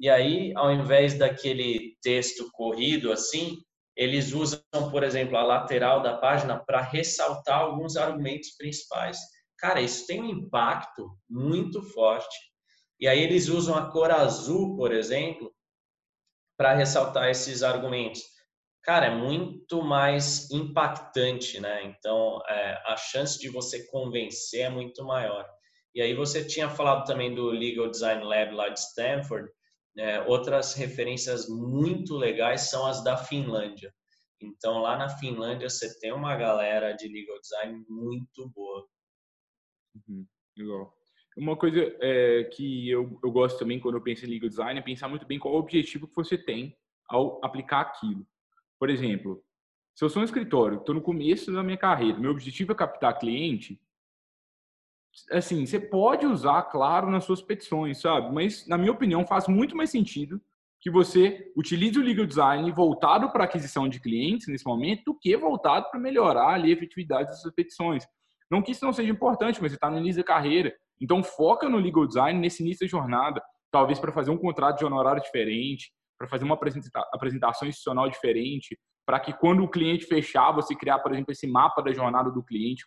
E aí, ao invés daquele texto corrido assim, eles usam, por exemplo, a lateral da página para ressaltar alguns argumentos principais. Cara, isso tem um impacto muito forte. E aí eles usam a cor azul, por exemplo, para ressaltar esses argumentos. Cara, é muito mais impactante, né? Então, é, a chance de você convencer é muito maior. E aí você tinha falado também do Legal Design Lab lá de Stanford, é, outras referências muito legais são as da Finlândia. Então, lá na Finlândia, você tem uma galera de legal design muito boa. Uhum, legal. Uma coisa é, que eu, eu gosto também quando eu penso em legal design é pensar muito bem qual o objetivo que você tem ao aplicar aquilo. Por exemplo, se eu sou um escritório, estou no começo da minha carreira, meu objetivo é captar cliente, assim, você pode usar, claro, nas suas petições, sabe? Mas, na minha opinião, faz muito mais sentido que você utilize o legal design voltado para aquisição de clientes nesse momento do que voltado para melhorar ali, a efetividade das suas petições. Não que isso não seja importante, mas você está no início da carreira. Então, foca no legal design nesse início da jornada, talvez para fazer um contrato de honorário diferente, para fazer uma apresentação institucional diferente, para que quando o cliente fechar, você criar, por exemplo, esse mapa da jornada do cliente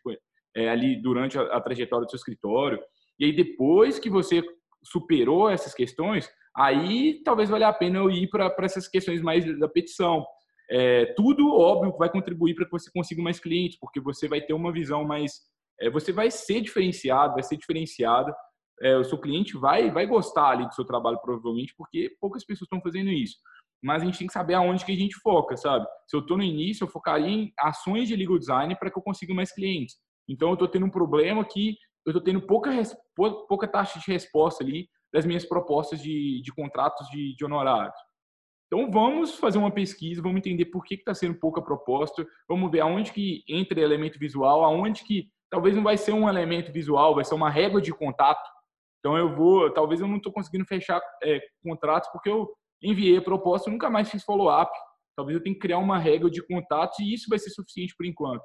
é, ali durante a, a trajetória do seu escritório. E aí, depois que você superou essas questões, aí talvez valha a pena eu ir para essas questões mais da petição. É, tudo, óbvio, vai contribuir para que você consiga mais clientes, porque você vai ter uma visão mais. É, você vai ser diferenciado, vai ser diferenciada. É, o seu cliente vai, vai gostar ali do seu trabalho, provavelmente, porque poucas pessoas estão fazendo isso. Mas a gente tem que saber aonde que a gente foca, sabe? Se eu estou no início, eu focaria em ações de legal design para que eu consiga mais clientes. Então, eu estou tendo um problema que eu estou tendo pouca, pouca taxa de resposta ali das minhas propostas de, de contratos de, de honorários. Então, vamos fazer uma pesquisa, vamos entender por que está sendo pouca proposta, vamos ver aonde que entra elemento visual, aonde que talvez não vai ser um elemento visual, vai ser uma régua de contato. Então, eu vou, talvez eu não estou conseguindo fechar é, contratos porque eu enviei a proposta e nunca mais fiz follow-up. Talvez eu tenha que criar uma régua de contatos e isso vai ser suficiente por enquanto.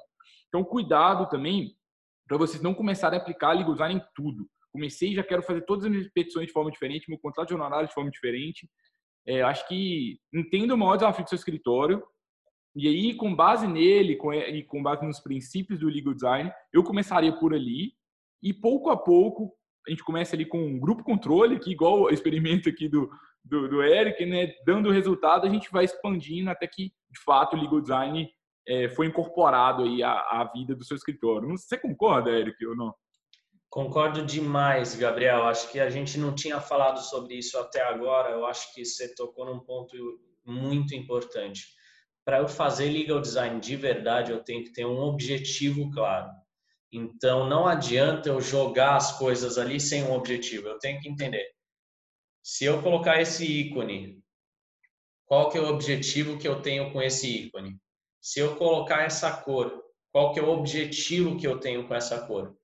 Então, cuidado também para vocês não começarem a aplicar legal design em tudo. Comecei, já quero fazer todas as minhas petições de forma diferente, meu contrato honorário de forma diferente. É, acho que entenda o maior desafio do seu escritório e aí, com base nele com, e com base nos princípios do legal design, eu começaria por ali e pouco a pouco a gente começa ali com um grupo controle, que igual o experimento aqui do, do, do Eric, né, dando resultado, a gente vai expandindo até que, de fato, o legal design é, foi incorporado aí à, à, vida do seu escritório. Você concorda, Eric, ou não? Concordo demais, Gabriel. Acho que a gente não tinha falado sobre isso até agora. Eu acho que você tocou num ponto muito importante. Para eu fazer legal design de verdade, eu tenho que ter um objetivo claro. Então, não adianta eu jogar as coisas ali sem um objetivo. Eu tenho que entender. Se eu colocar esse ícone, qual que é o objetivo que eu tenho com esse ícone? Se eu colocar essa cor, qual que é o objetivo que eu tenho com essa cor?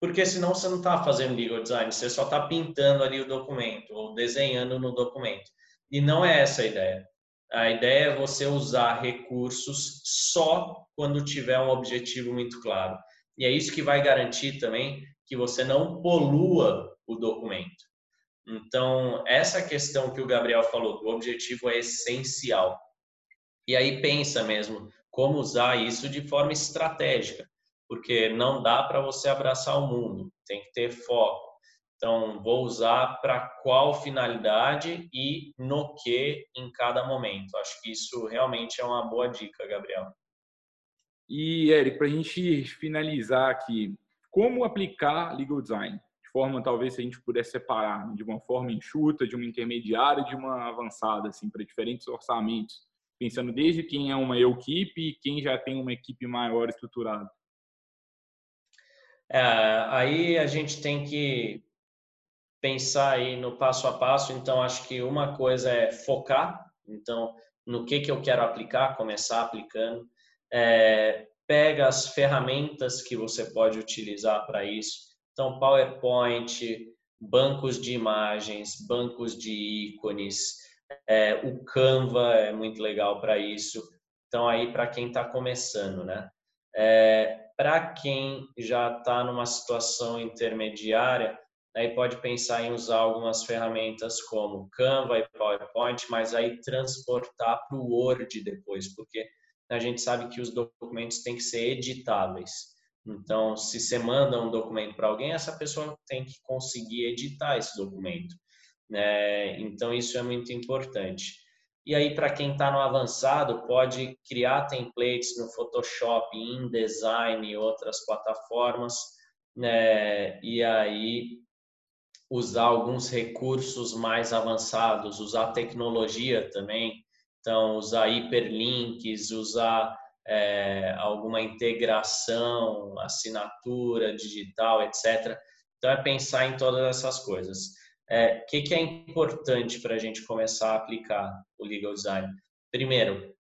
Porque senão você não está fazendo legal design, você só está pintando ali o documento ou desenhando no documento. E não é essa a ideia. A ideia é você usar recursos só quando tiver um objetivo muito claro. E é isso que vai garantir também que você não polua o documento. Então, essa questão que o Gabriel falou do objetivo é essencial. E aí pensa mesmo como usar isso de forma estratégica, porque não dá para você abraçar o mundo, tem que ter foco. Então, vou usar para qual finalidade e no que em cada momento. Acho que isso realmente é uma boa dica, Gabriel. E, Eric, para a gente finalizar aqui, como aplicar legal design? De forma, talvez, se a gente pudesse separar de uma forma enxuta, de uma intermediária, de uma avançada, assim, para diferentes orçamentos pensando desde quem é uma equipe e quem já tem uma equipe maior estruturada? É, aí a gente tem que pensar aí no passo a passo. Então, acho que uma coisa é focar. Então, no que, que eu quero aplicar, começar aplicando. É, pega as ferramentas que você pode utilizar para isso. Então, PowerPoint, bancos de imagens, bancos de ícones, é, o Canva é muito legal para isso. Então, aí, para quem está começando, né? É, para quem já está numa situação intermediária, aí pode pensar em usar algumas ferramentas como Canva e PowerPoint, mas aí transportar para o Word depois, porque a gente sabe que os documentos têm que ser editáveis. Então, se você manda um documento para alguém, essa pessoa tem que conseguir editar esse documento. Né? Então, isso é muito importante. E aí, para quem está no avançado, pode criar templates no Photoshop, InDesign e outras plataformas, né? e aí usar alguns recursos mais avançados, usar tecnologia também. Então, usar hiperlinks, usar é, alguma integração, assinatura digital, etc. Então, é pensar em todas essas coisas. O é, que, que é importante para a gente começar a aplicar o legal design? Primeiro,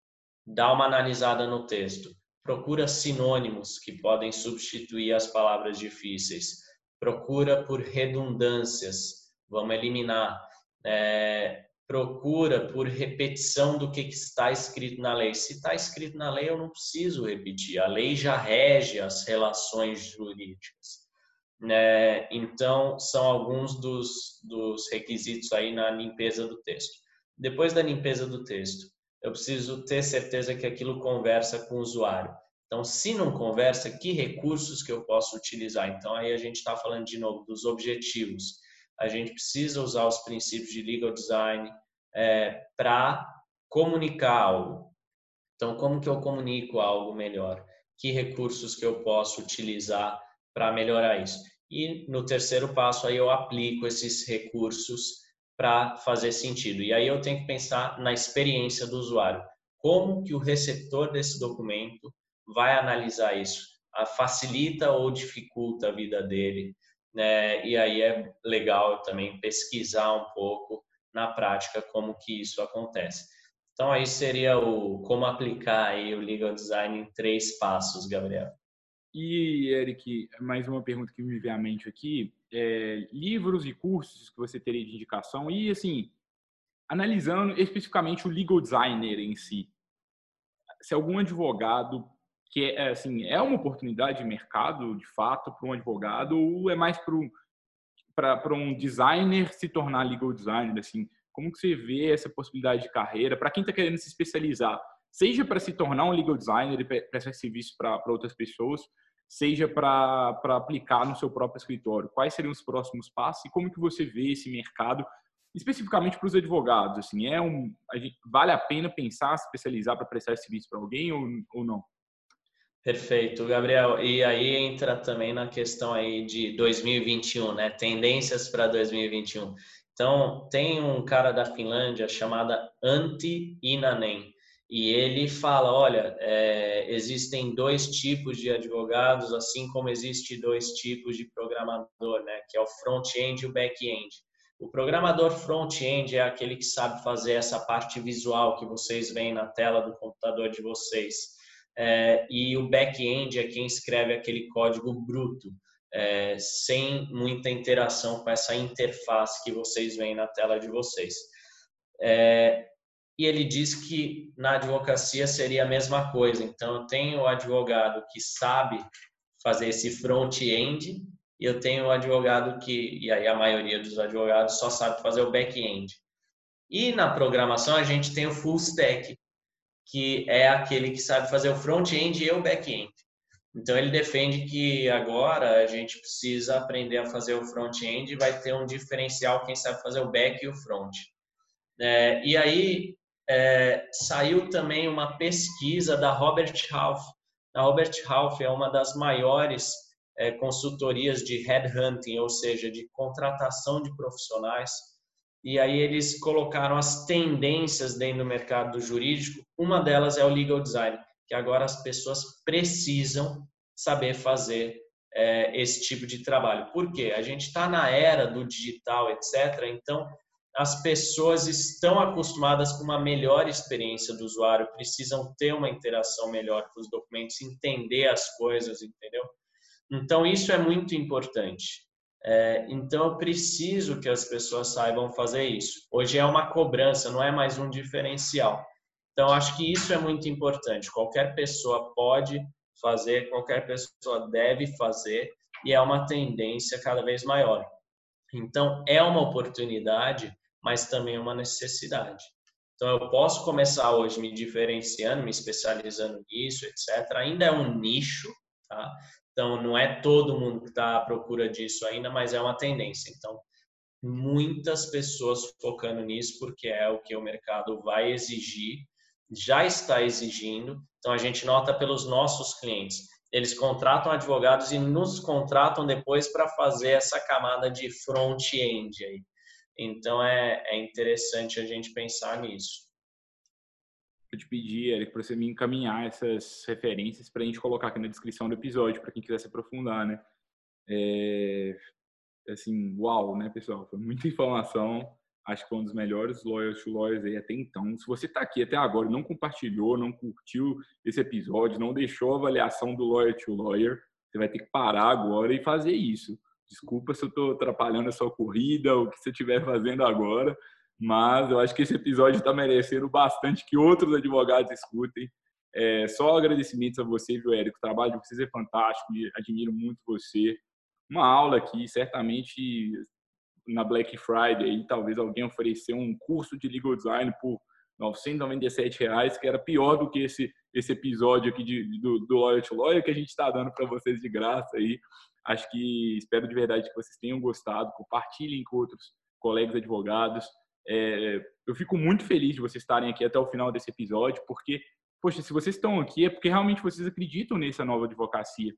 dá uma analisada no texto. Procura sinônimos que podem substituir as palavras difíceis. Procura por redundâncias. Vamos eliminar. É, procura por repetição do que está escrito na lei. Se está escrito na lei, eu não preciso repetir. A lei já rege as relações jurídicas. Né? Então, são alguns dos, dos requisitos aí na limpeza do texto. Depois da limpeza do texto, eu preciso ter certeza que aquilo conversa com o usuário. Então, se não conversa, que recursos que eu posso utilizar? Então, aí a gente está falando de novo dos objetivos a gente precisa usar os princípios de legal design é, para comunicar algo. Então, como que eu comunico algo melhor? Que recursos que eu posso utilizar para melhorar isso? E no terceiro passo aí eu aplico esses recursos para fazer sentido. E aí eu tenho que pensar na experiência do usuário. Como que o receptor desse documento vai analisar isso? A facilita ou dificulta a vida dele? né? E aí é legal também pesquisar um pouco na prática como que isso acontece. Então aí seria o como aplicar aí o legal design em três passos, Gabriel. E Eric, mais uma pergunta que me vem à mente aqui, é, livros e cursos que você teria de indicação e assim, analisando especificamente o legal designer em si. Se algum advogado que é assim é uma oportunidade de mercado de fato para um advogado ou é mais para um designer se tornar legal designer assim como que você vê essa possibilidade de carreira para quem está querendo se especializar seja para se tornar um legal designer e prestar serviço para outras pessoas seja para aplicar no seu próprio escritório quais seriam os próximos passos e como que você vê esse mercado especificamente para os advogados assim é um a gente, vale a pena pensar se especializar para prestar serviço para alguém ou, ou não Perfeito, Gabriel. E aí entra também na questão aí de 2021, né? Tendências para 2021. Então, tem um cara da Finlândia chamada Antti Inanen e ele fala, olha, é, existem dois tipos de advogados, assim como existe dois tipos de programador, né? Que é o front-end e o back-end. O programador front-end é aquele que sabe fazer essa parte visual que vocês veem na tela do computador de vocês é, e o back-end é quem escreve aquele código bruto, é, sem muita interação com essa interface que vocês veem na tela de vocês. É, e ele diz que na advocacia seria a mesma coisa. Então, eu tenho o advogado que sabe fazer esse front-end e eu tenho o advogado que, e aí a maioria dos advogados só sabe fazer o back-end. E na programação a gente tem o full stack, que é aquele que sabe fazer o front-end e o back-end. Então ele defende que agora a gente precisa aprender a fazer o front-end e vai ter um diferencial quem sabe fazer o back e o front. É, e aí é, saiu também uma pesquisa da Robert Half. A Robert Half é uma das maiores é, consultorias de headhunting, ou seja, de contratação de profissionais e aí eles colocaram as tendências dentro do mercado jurídico. Uma delas é o legal design, que agora as pessoas precisam saber fazer é, esse tipo de trabalho. Por quê? A gente está na era do digital, etc. Então, as pessoas estão acostumadas com uma melhor experiência do usuário, precisam ter uma interação melhor com os documentos, entender as coisas, entendeu? Então, isso é muito importante. É, então, eu preciso que as pessoas saibam fazer isso. Hoje é uma cobrança, não é mais um diferencial. Então, acho que isso é muito importante. Qualquer pessoa pode fazer, qualquer pessoa deve fazer, e é uma tendência cada vez maior. Então, é uma oportunidade, mas também uma necessidade. Então, eu posso começar hoje me diferenciando, me especializando nisso, etc. Ainda é um nicho, tá? Então, não é todo mundo que está à procura disso ainda, mas é uma tendência. Então, muitas pessoas focando nisso, porque é o que o mercado vai exigir, já está exigindo. Então, a gente nota pelos nossos clientes. Eles contratam advogados e nos contratam depois para fazer essa camada de front-end aí. Então, é, é interessante a gente pensar nisso. eu te pedir, Eric, para você me encaminhar essas referências para a gente colocar aqui na descrição do episódio, para quem quiser se aprofundar, né? É, assim, uau, né, pessoal? Foi muita informação. Acho que foi um dos melhores Loyal to Lawyers aí até então. Se você está aqui até agora e não compartilhou, não curtiu esse episódio, não deixou a avaliação do Loyal to Lawyer, você vai ter que parar agora e fazer isso. Desculpa se eu estou atrapalhando a sua corrida ou o que você estiver fazendo agora, mas eu acho que esse episódio está merecendo bastante que outros advogados escutem. É, só agradecimentos a você, viu, Érico? O trabalho de vocês é fantástico e admiro muito você. Uma aula aqui, certamente na Black Friday, talvez alguém ofereceu um curso de legal design por 997 reais, que era pior do que esse esse episódio aqui de, do, do Lawyer to Lawyer que a gente está dando para vocês de graça aí. Acho que espero de verdade que vocês tenham gostado. Compartilhem com outros colegas advogados. É, eu fico muito feliz de vocês estarem aqui até o final desse episódio, porque, poxa, se vocês estão aqui é porque realmente vocês acreditam nessa nova advocacia.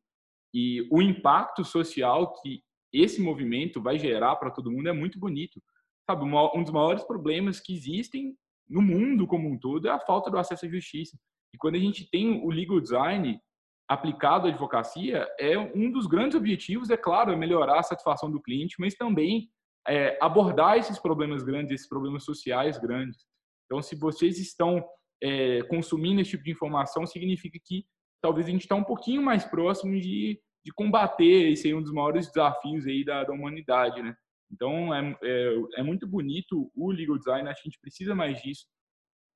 E o impacto social que esse movimento vai gerar para todo mundo é muito bonito. Sabe, um dos maiores problemas que existem no mundo como um todo é a falta do acesso à justiça. E quando a gente tem o legal design aplicado à advocacia, é um dos grandes objetivos, é claro, é melhorar a satisfação do cliente, mas também é, abordar esses problemas grandes, esses problemas sociais grandes. Então, se vocês estão é, consumindo esse tipo de informação, significa que talvez a gente está um pouquinho mais próximo de, de combater esse aí, um dos maiores desafios aí da, da humanidade, né? Então, é, é, é, muito bonito o legal design, a gente precisa mais disso.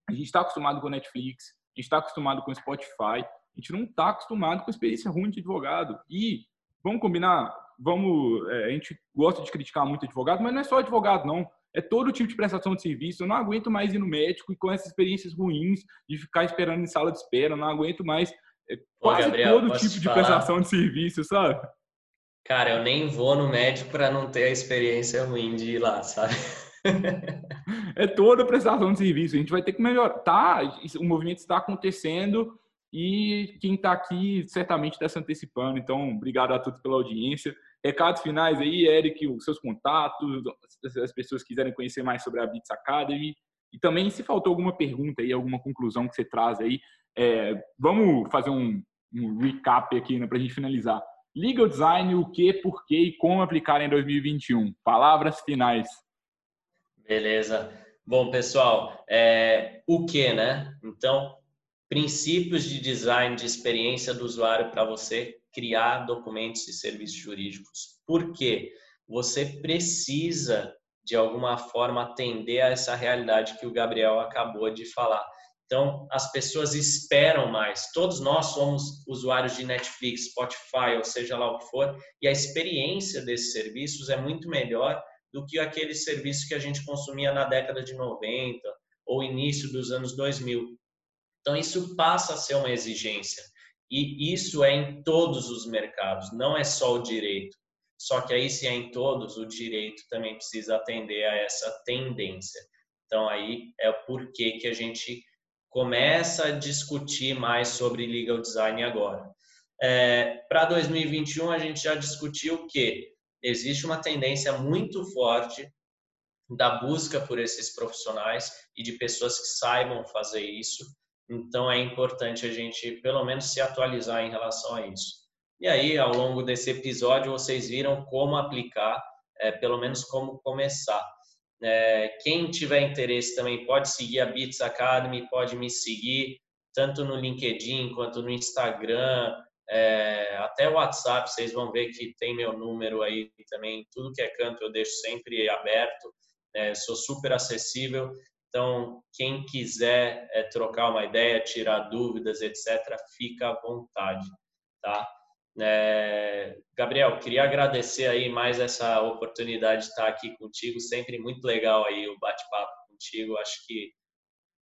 A gente está acostumado com Netflix, gente está acostumado com o Spotify, a gente não está acostumado com experiência ruim de advogado. E, vamos combinar, vamos, é, a gente gosta de criticar muito advogado, mas não é só advogado, não. É todo tipo de prestação de serviço. Eu não aguento mais ir no médico e com essas experiências ruins de ficar esperando em sala de espera. Eu não aguento mais é, quase Ô, Gabriel, todo tipo de prestação de serviço, sabe? Cara, eu nem vou no médico para não ter a experiência ruim de ir lá, sabe? É toda prestação de serviço. A gente vai ter que melhorar. Tá, o movimento está acontecendo e quem está aqui certamente está se antecipando. Então, obrigado a todos pela audiência. Recados finais aí, Eric, os seus contatos, se as pessoas quiserem conhecer mais sobre a Bits Academy. E também, se faltou alguma pergunta aí, alguma conclusão que você traz aí, é, vamos fazer um, um recap aqui né, para a gente finalizar. Legal Design, o que, por que e como aplicar em 2021? Palavras finais. Beleza. Bom, pessoal, é, o que, né? Então, princípios de design de experiência do usuário para você criar documentos e serviços jurídicos. Por quê? Você precisa, de alguma forma, atender a essa realidade que o Gabriel acabou de falar. Então, as pessoas esperam mais. Todos nós somos usuários de Netflix, Spotify, ou seja lá o que for, e a experiência desses serviços é muito melhor do que aquele serviço que a gente consumia na década de 90 ou início dos anos 2000. Então, isso passa a ser uma exigência. E isso é em todos os mercados, não é só o direito. Só que aí, se é em todos, o direito também precisa atender a essa tendência. Então, aí é o porquê que a gente começa a discutir mais sobre legal design agora. É, Para 2021, a gente já discutiu que existe uma tendência muito forte da busca por esses profissionais e de pessoas que saibam fazer isso. Então é importante a gente pelo menos se atualizar em relação a isso. E aí, ao longo desse episódio, vocês viram como aplicar, é, pelo menos como começar. É, quem tiver interesse também pode seguir a Bits Academy, pode me seguir tanto no LinkedIn quanto no Instagram, é, até o WhatsApp, vocês vão ver que tem meu número aí também. Tudo que é canto eu deixo sempre aberto. É, sou super acessível. Então, quem quiser é, trocar uma ideia, tirar dúvidas, etc., fica à vontade, tá? É, Gabriel, queria agradecer aí mais essa oportunidade de estar aqui contigo. Sempre muito legal aí o bate-papo contigo. Acho que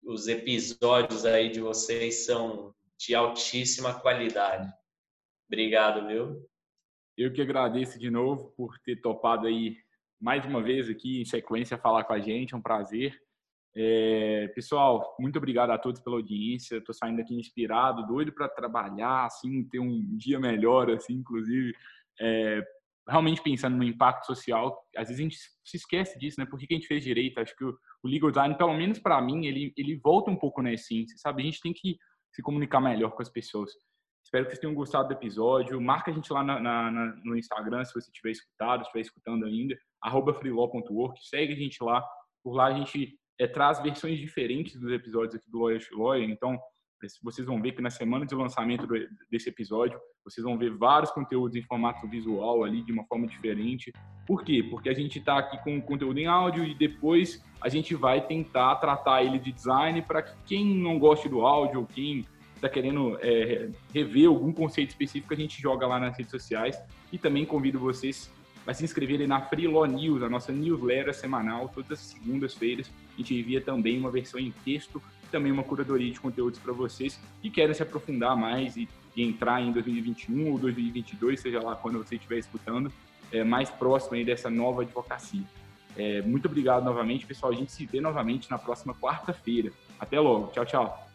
os episódios aí de vocês são de altíssima qualidade. Obrigado, viu? Eu que agradeço de novo por ter topado aí mais uma vez aqui em sequência falar com a gente, é um prazer. É, pessoal, muito obrigado a todos pela audiência. Estou saindo aqui inspirado, doido para trabalhar, assim, ter um dia melhor, assim, inclusive. É, realmente pensando no impacto social, às vezes a gente se esquece disso, né? Por que, a gente fez direito? Acho que o, o legal design, pelo menos para mim, ele, ele volta um pouco na essência, sabe? A gente tem que se comunicar melhor com as pessoas. Espero que vocês tenham gostado do episódio. Marca a gente lá na, na, no Instagram, se você tiver escutado, estiver escutando ainda, arroba freelaw.work. Segue a gente lá. Por lá a gente é, traz versões diferentes dos episódios aqui do Lawyer Lawyer. Então, vocês vão ver que na semana de lançamento desse episódio, vocês vão ver vários conteúdos em formato visual ali, de uma forma diferente. Por quê? Porque a gente está aqui com conteúdo em áudio e depois a gente vai tentar tratar ele de design para que quem não goste do áudio ou quem está querendo é, rever algum conceito específico, a gente joga lá nas redes sociais. E também convido vocês a se inscreverem na Free Law News, a nossa newsletter semanal, todas as segundas-feiras. A gente envia também uma versão em texto também uma curadoria de conteúdos para vocês que querem se aprofundar mais e, e, entrar em 2021 ou 2022, seja lá quando você estiver escutando, é, mais próximo aí dessa nova advocacia. É, muito obrigado novamente, pessoal. A gente se vê novamente na próxima quarta-feira. Até logo. Tchau, tchau.